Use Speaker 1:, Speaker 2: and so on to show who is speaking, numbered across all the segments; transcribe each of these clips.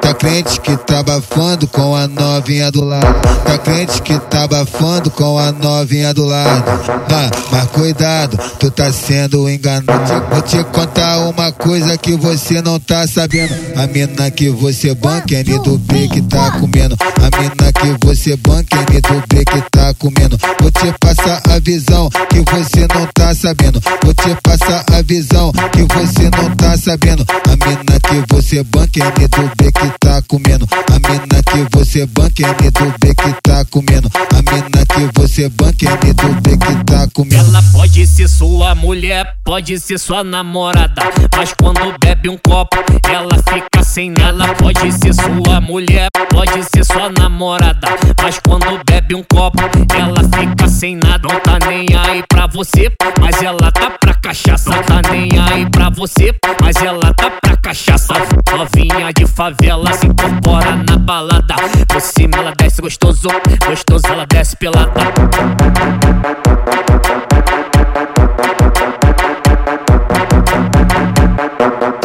Speaker 1: Tá crente que tá bafando com a novinha do lado. Tá crente que tá bafando com a novinha do lado. Mas, mas cuidado, tu tá sendo enganado. Vou te contar uma coisa que você não tá sabendo. A mina que você banca é do B que tá comendo. A mina que você banca é do B que tá comendo. Vou te passar a visão que você não tá sabendo. Vou te passar a visão que você não tá sabendo. A mina que você banca é do B que tá comendo. A mina que você banca é do que tá comendo. A mina que você banca é do que tá comendo.
Speaker 2: Ela pode ser sua mulher, pode ser sua namorada. Mas quando bebe um copo, ela fica sem nada. Pode ser sua mulher, pode ser sua namorada. Mas quando bebe um copo, ela fica sem nada. Não tá nem aí pra você, mas ela tá pra cachaça. Não tá nem aí pra você, mas ela tá cachaça. Novinha de favela se incorpora na balada. Por cima ela desce gostoso, gostoso ela desce pelada.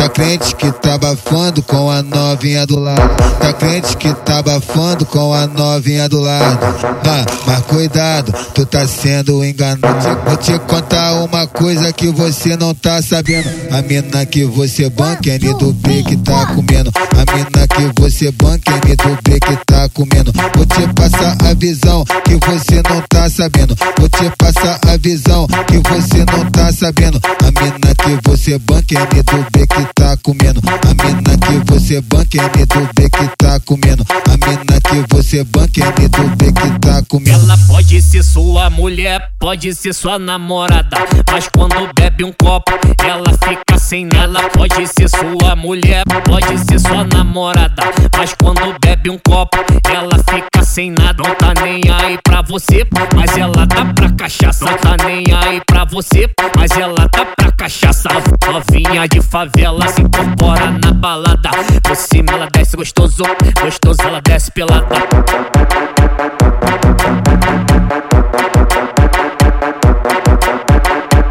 Speaker 1: Tá crente que tá bafando com a novinha do lado. Tá crente que tá bafando com a novinha do lado. Mas, mas cuidado, tu tá sendo enganado. Vou te contar uma coisa que você não tá sabendo. A mina que você banca é do B que tá comendo. A mina que você banca é do B que tá comendo. Vou te passar a visão que você não tá sabendo. Vou te passar a visão que você não tá sabendo. A mina que você banca é do B que tá comendo. A mina você banca é do B que tá comendo. A mina que você banca é do B que tá comendo.
Speaker 2: Ela pode ser sua mulher, pode ser sua namorada. Mas quando bebe um copo, ela fica sem nada. Pode ser sua mulher, pode ser sua namorada. Mas quando bebe um copo, ela fica sem nada. Não tá nem aí pra você, mas ela tá pra cachaça. Não tá nem aí pra você, mas ela tá pra cachaça. Novinha de favela se incorpora na balada. Por cima ela desce gostoso, gostoso ela desce pelada.